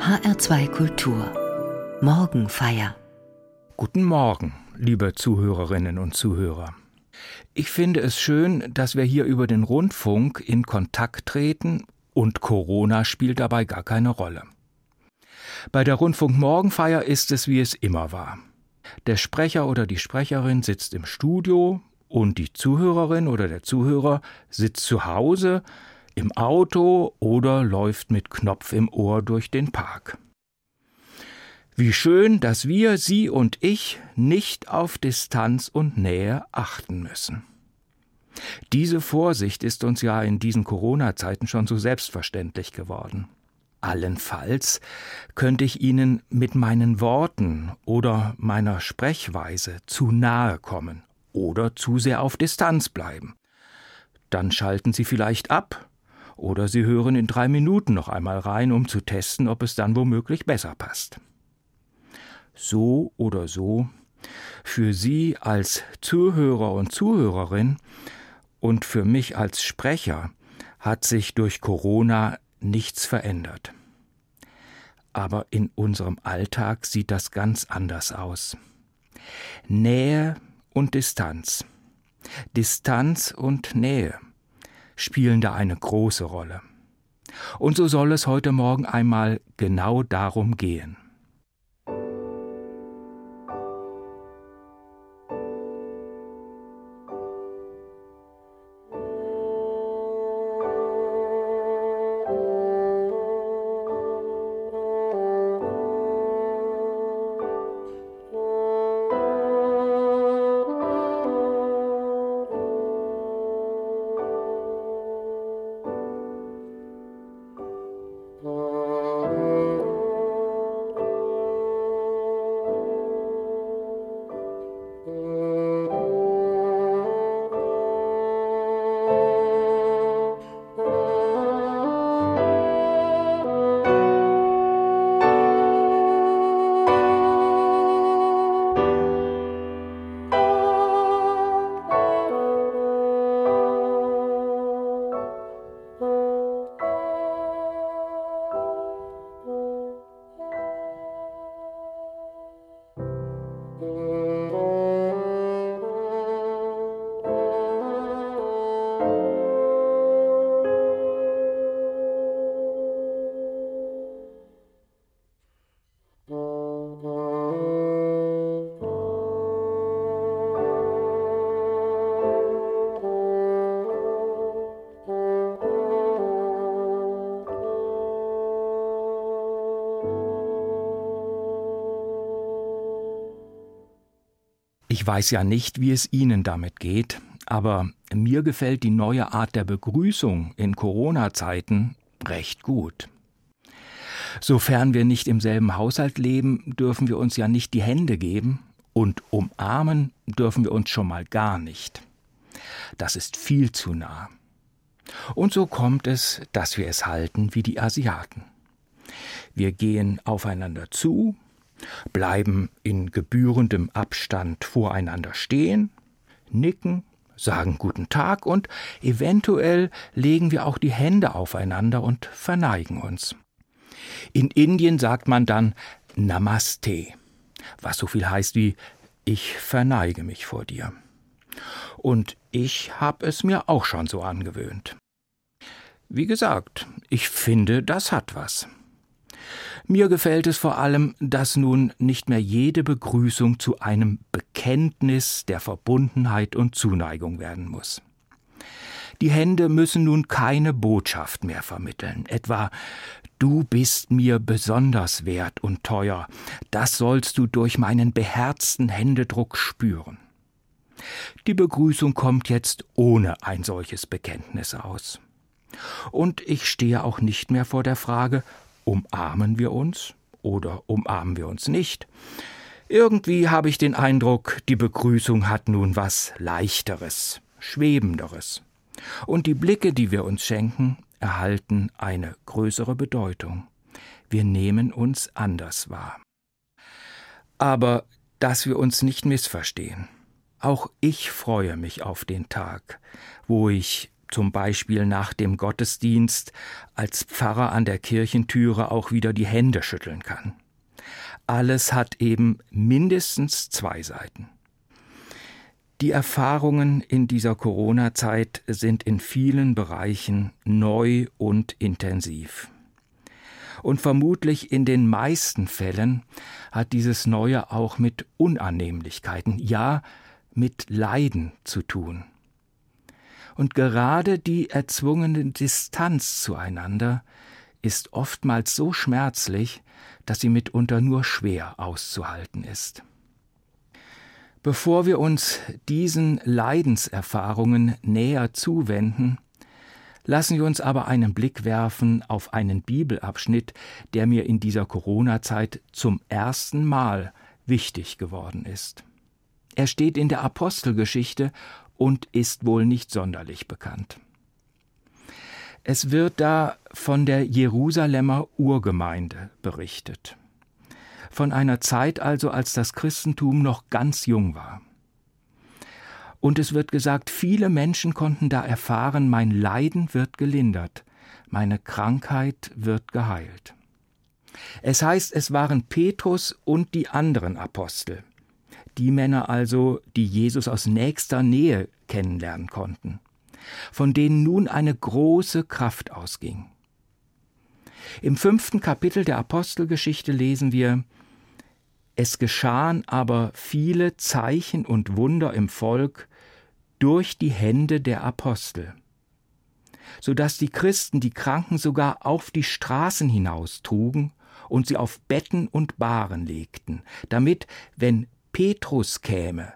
HR2 Kultur Morgenfeier Guten Morgen, liebe Zuhörerinnen und Zuhörer. Ich finde es schön, dass wir hier über den Rundfunk in Kontakt treten und Corona spielt dabei gar keine Rolle. Bei der Rundfunkmorgenfeier ist es, wie es immer war. Der Sprecher oder die Sprecherin sitzt im Studio und die Zuhörerin oder der Zuhörer sitzt zu Hause, im Auto oder läuft mit Knopf im Ohr durch den Park. Wie schön, dass wir, Sie und ich, nicht auf Distanz und Nähe achten müssen. Diese Vorsicht ist uns ja in diesen Corona-Zeiten schon so selbstverständlich geworden. Allenfalls könnte ich Ihnen mit meinen Worten oder meiner Sprechweise zu nahe kommen oder zu sehr auf Distanz bleiben. Dann schalten Sie vielleicht ab oder Sie hören in drei Minuten noch einmal rein, um zu testen, ob es dann womöglich besser passt. So oder so, für Sie als Zuhörer und Zuhörerin und für mich als Sprecher hat sich durch Corona nichts verändert. Aber in unserem Alltag sieht das ganz anders aus. Nähe und Distanz. Distanz und Nähe spielen da eine große Rolle. Und so soll es heute Morgen einmal genau darum gehen. Weiß ja nicht, wie es Ihnen damit geht, aber mir gefällt die neue Art der Begrüßung in Corona-Zeiten recht gut. Sofern wir nicht im selben Haushalt leben, dürfen wir uns ja nicht die Hände geben und umarmen dürfen wir uns schon mal gar nicht. Das ist viel zu nah. Und so kommt es, dass wir es halten wie die Asiaten. Wir gehen aufeinander zu, bleiben in gebührendem Abstand voreinander stehen, nicken, sagen guten Tag und eventuell legen wir auch die Hände aufeinander und verneigen uns. In Indien sagt man dann Namaste, was so viel heißt wie ich verneige mich vor dir. Und ich hab es mir auch schon so angewöhnt. Wie gesagt, ich finde, das hat was. Mir gefällt es vor allem, dass nun nicht mehr jede Begrüßung zu einem Bekenntnis der Verbundenheit und Zuneigung werden muss. Die Hände müssen nun keine Botschaft mehr vermitteln, etwa Du bist mir besonders wert und teuer, das sollst du durch meinen beherzten Händedruck spüren. Die Begrüßung kommt jetzt ohne ein solches Bekenntnis aus. Und ich stehe auch nicht mehr vor der Frage, Umarmen wir uns oder umarmen wir uns nicht? Irgendwie habe ich den Eindruck, die Begrüßung hat nun was Leichteres, Schwebenderes. Und die Blicke, die wir uns schenken, erhalten eine größere Bedeutung. Wir nehmen uns anders wahr. Aber dass wir uns nicht missverstehen. Auch ich freue mich auf den Tag, wo ich zum Beispiel nach dem Gottesdienst als Pfarrer an der Kirchentüre auch wieder die Hände schütteln kann. Alles hat eben mindestens zwei Seiten. Die Erfahrungen in dieser Corona-Zeit sind in vielen Bereichen neu und intensiv. Und vermutlich in den meisten Fällen hat dieses Neue auch mit Unannehmlichkeiten, ja mit Leiden zu tun. Und gerade die erzwungene Distanz zueinander ist oftmals so schmerzlich, dass sie mitunter nur schwer auszuhalten ist. Bevor wir uns diesen Leidenserfahrungen näher zuwenden, lassen wir uns aber einen Blick werfen auf einen Bibelabschnitt, der mir in dieser Corona-Zeit zum ersten Mal wichtig geworden ist. Er steht in der Apostelgeschichte und ist wohl nicht sonderlich bekannt. Es wird da von der Jerusalemer Urgemeinde berichtet von einer Zeit also, als das Christentum noch ganz jung war. Und es wird gesagt, viele Menschen konnten da erfahren, mein Leiden wird gelindert, meine Krankheit wird geheilt. Es heißt, es waren Petrus und die anderen Apostel, die Männer also, die Jesus aus nächster Nähe kennenlernen konnten, von denen nun eine große Kraft ausging. Im fünften Kapitel der Apostelgeschichte lesen wir, es geschahen aber viele Zeichen und Wunder im Volk durch die Hände der Apostel, so dass die Christen die Kranken sogar auf die Straßen hinaus trugen und sie auf Betten und Bahren legten, damit, wenn Petrus käme,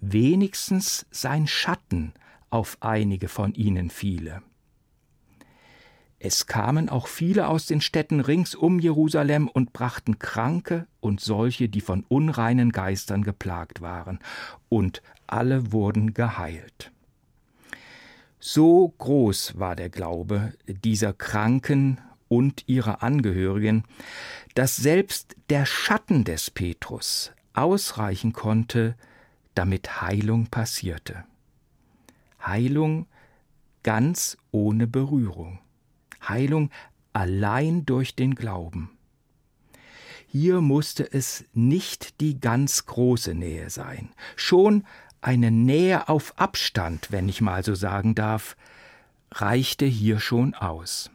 wenigstens sein Schatten auf einige von ihnen fiele. Es kamen auch viele aus den Städten rings um Jerusalem und brachten Kranke und solche, die von unreinen Geistern geplagt waren, und alle wurden geheilt. So groß war der Glaube dieser Kranken und ihrer Angehörigen, dass selbst der Schatten des Petrus ausreichen konnte, damit Heilung passierte. Heilung ganz ohne Berührung. Heilung allein durch den Glauben. Hier musste es nicht die ganz große Nähe sein, schon eine Nähe auf Abstand, wenn ich mal so sagen darf, reichte hier schon aus.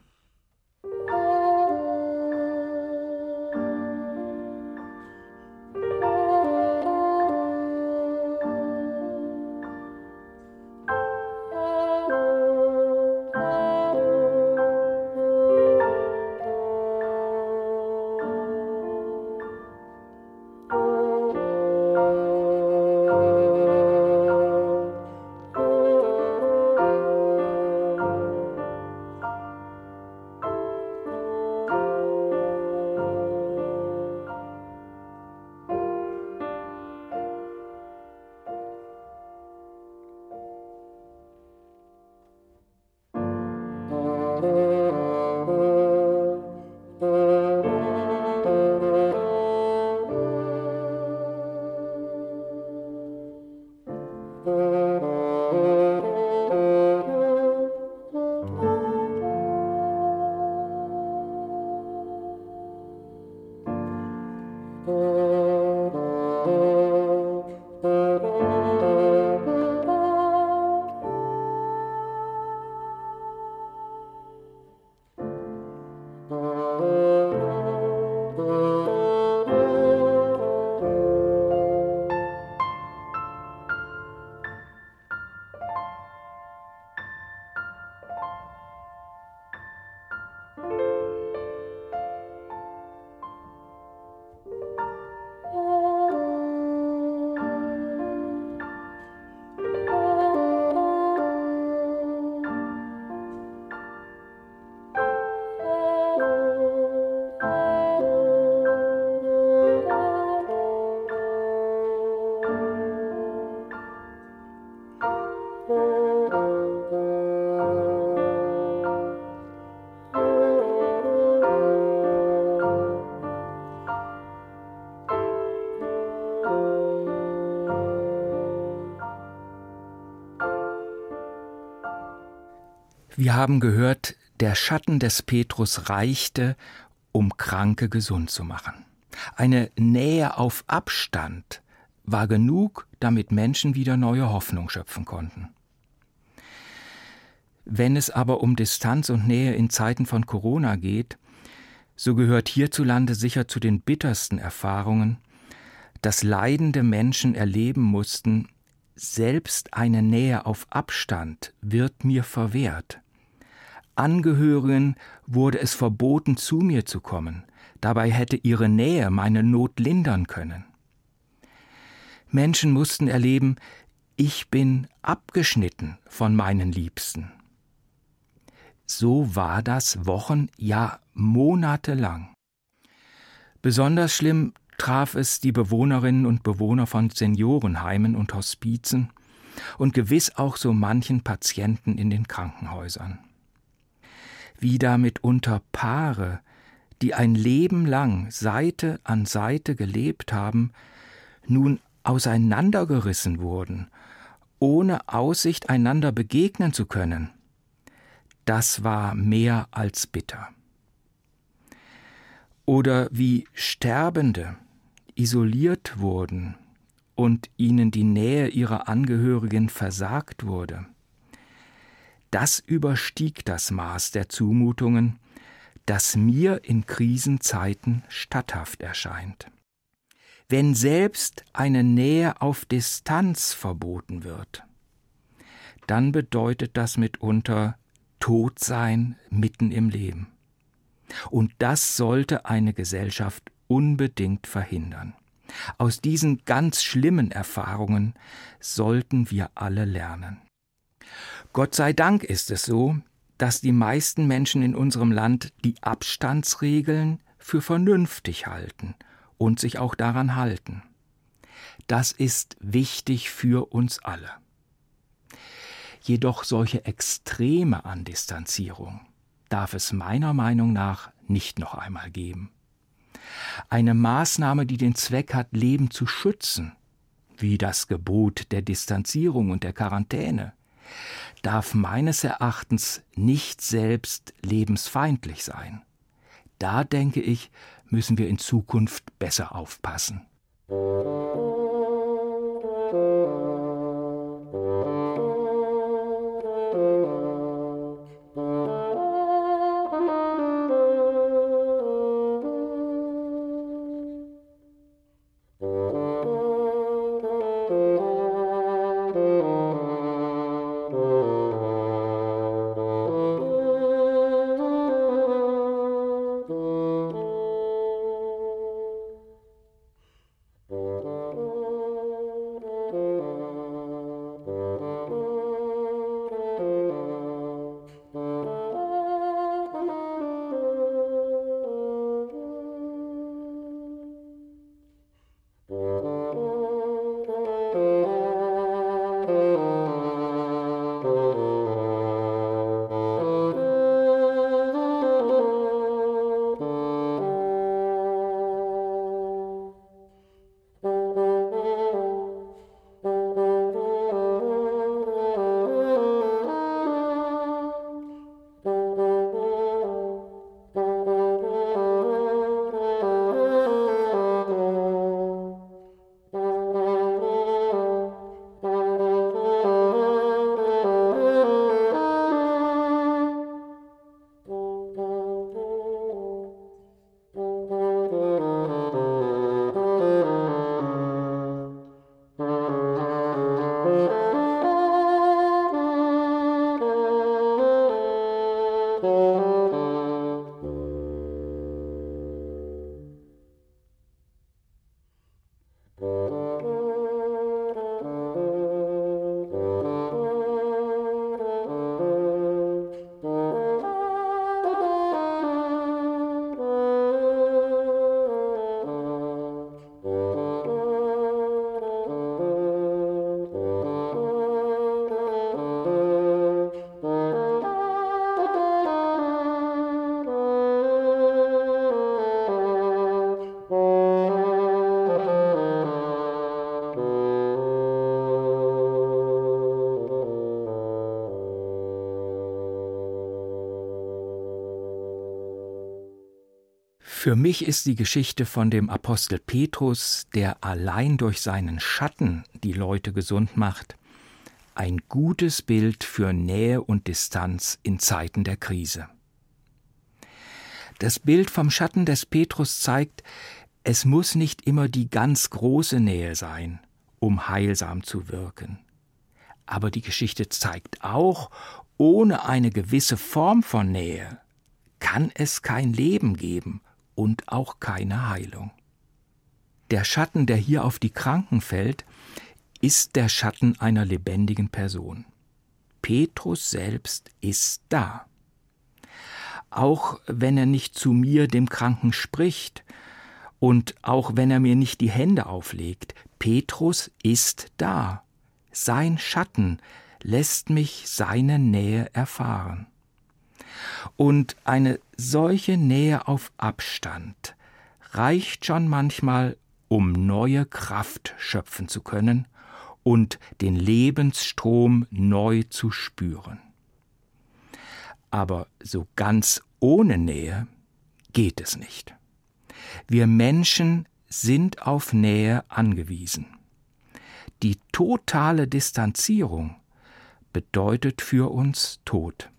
Oh. Wir haben gehört, der Schatten des Petrus reichte, um Kranke gesund zu machen. Eine Nähe auf Abstand war genug, damit Menschen wieder neue Hoffnung schöpfen konnten. Wenn es aber um Distanz und Nähe in Zeiten von Corona geht, so gehört hierzulande sicher zu den bittersten Erfahrungen, dass leidende Menschen erleben mussten, selbst eine Nähe auf Abstand wird mir verwehrt. Angehörigen wurde es verboten, zu mir zu kommen, dabei hätte ihre Nähe meine Not lindern können. Menschen mussten erleben, ich bin abgeschnitten von meinen Liebsten. So war das Wochen, ja Monate lang. Besonders schlimm traf es die Bewohnerinnen und Bewohner von Seniorenheimen und Hospizen und gewiss auch so manchen Patienten in den Krankenhäusern. Wie da mitunter Paare, die ein Leben lang Seite an Seite gelebt haben, nun auseinandergerissen wurden, ohne Aussicht einander begegnen zu können, das war mehr als bitter. Oder wie Sterbende isoliert wurden und ihnen die Nähe ihrer Angehörigen versagt wurde. Das überstieg das Maß der Zumutungen, das mir in Krisenzeiten statthaft erscheint. Wenn selbst eine Nähe auf Distanz verboten wird, dann bedeutet das mitunter Todsein mitten im Leben. Und das sollte eine Gesellschaft unbedingt verhindern. Aus diesen ganz schlimmen Erfahrungen sollten wir alle lernen. Gott sei Dank ist es so, dass die meisten Menschen in unserem Land die Abstandsregeln für vernünftig halten und sich auch daran halten. Das ist wichtig für uns alle. Jedoch solche Extreme an Distanzierung darf es meiner Meinung nach nicht noch einmal geben. Eine Maßnahme, die den Zweck hat, Leben zu schützen, wie das Gebot der Distanzierung und der Quarantäne, darf meines Erachtens nicht selbst lebensfeindlich sein. Da denke ich, müssen wir in Zukunft besser aufpassen. Für mich ist die Geschichte von dem Apostel Petrus, der allein durch seinen Schatten die Leute gesund macht, ein gutes Bild für Nähe und Distanz in Zeiten der Krise. Das Bild vom Schatten des Petrus zeigt, es muss nicht immer die ganz große Nähe sein, um heilsam zu wirken. Aber die Geschichte zeigt auch, ohne eine gewisse Form von Nähe kann es kein Leben geben und auch keine Heilung. Der Schatten, der hier auf die Kranken fällt, ist der Schatten einer lebendigen Person. Petrus selbst ist da. Auch wenn er nicht zu mir, dem Kranken, spricht, und auch wenn er mir nicht die Hände auflegt, Petrus ist da. Sein Schatten lässt mich seine Nähe erfahren. Und eine solche Nähe auf Abstand reicht schon manchmal, um neue Kraft schöpfen zu können und den Lebensstrom neu zu spüren. Aber so ganz ohne Nähe geht es nicht. Wir Menschen sind auf Nähe angewiesen. Die totale Distanzierung bedeutet für uns Tod.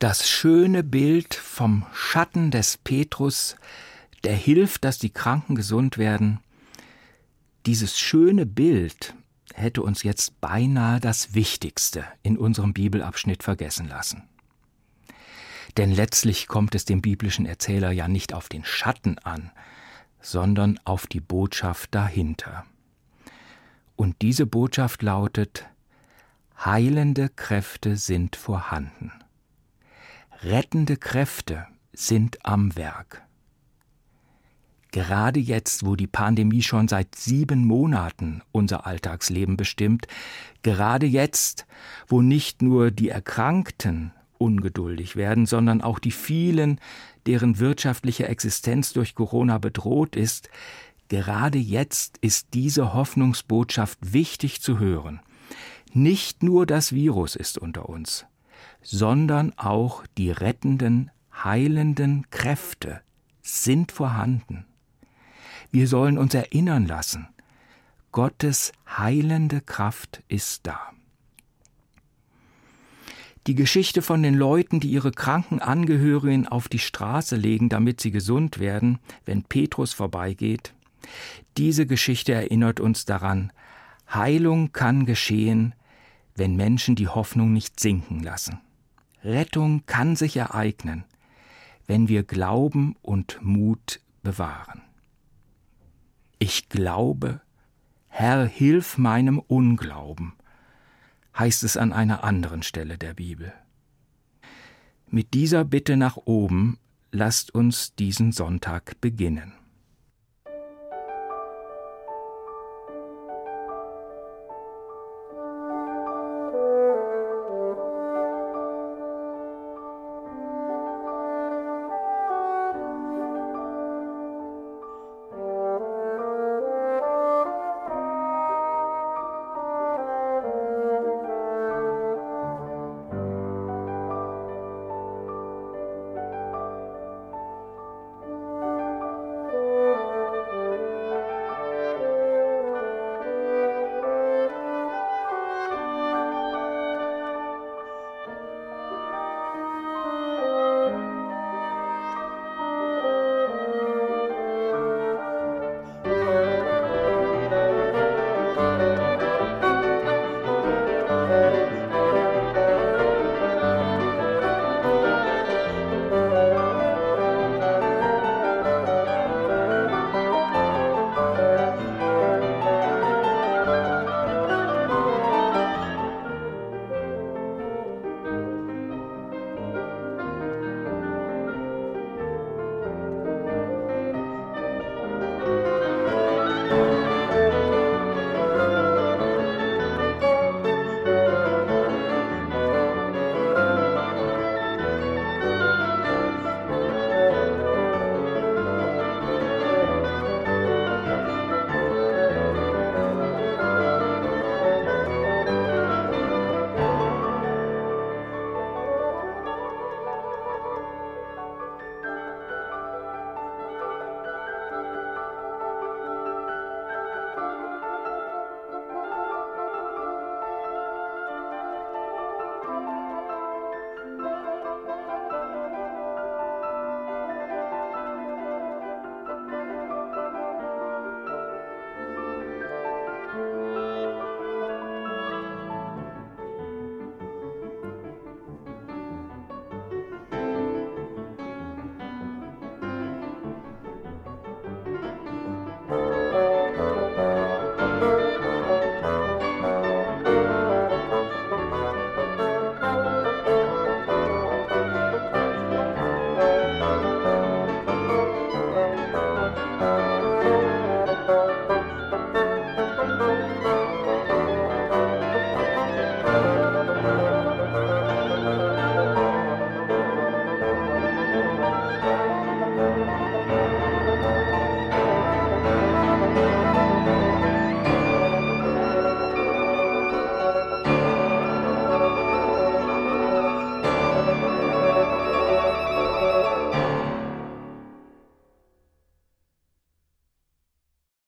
Das schöne Bild vom Schatten des Petrus, der hilft, dass die Kranken gesund werden, dieses schöne Bild hätte uns jetzt beinahe das Wichtigste in unserem Bibelabschnitt vergessen lassen. Denn letztlich kommt es dem biblischen Erzähler ja nicht auf den Schatten an, sondern auf die Botschaft dahinter. Und diese Botschaft lautet, heilende Kräfte sind vorhanden rettende Kräfte sind am Werk. Gerade jetzt, wo die Pandemie schon seit sieben Monaten unser Alltagsleben bestimmt, gerade jetzt, wo nicht nur die Erkrankten ungeduldig werden, sondern auch die vielen, deren wirtschaftliche Existenz durch Corona bedroht ist, gerade jetzt ist diese Hoffnungsbotschaft wichtig zu hören. Nicht nur das Virus ist unter uns, sondern auch die rettenden, heilenden Kräfte sind vorhanden. Wir sollen uns erinnern lassen, Gottes heilende Kraft ist da. Die Geschichte von den Leuten, die ihre kranken Angehörigen auf die Straße legen, damit sie gesund werden, wenn Petrus vorbeigeht, diese Geschichte erinnert uns daran, Heilung kann geschehen, wenn Menschen die Hoffnung nicht sinken lassen. Rettung kann sich ereignen, wenn wir Glauben und Mut bewahren. Ich glaube, Herr, hilf meinem Unglauben, heißt es an einer anderen Stelle der Bibel. Mit dieser Bitte nach oben lasst uns diesen Sonntag beginnen.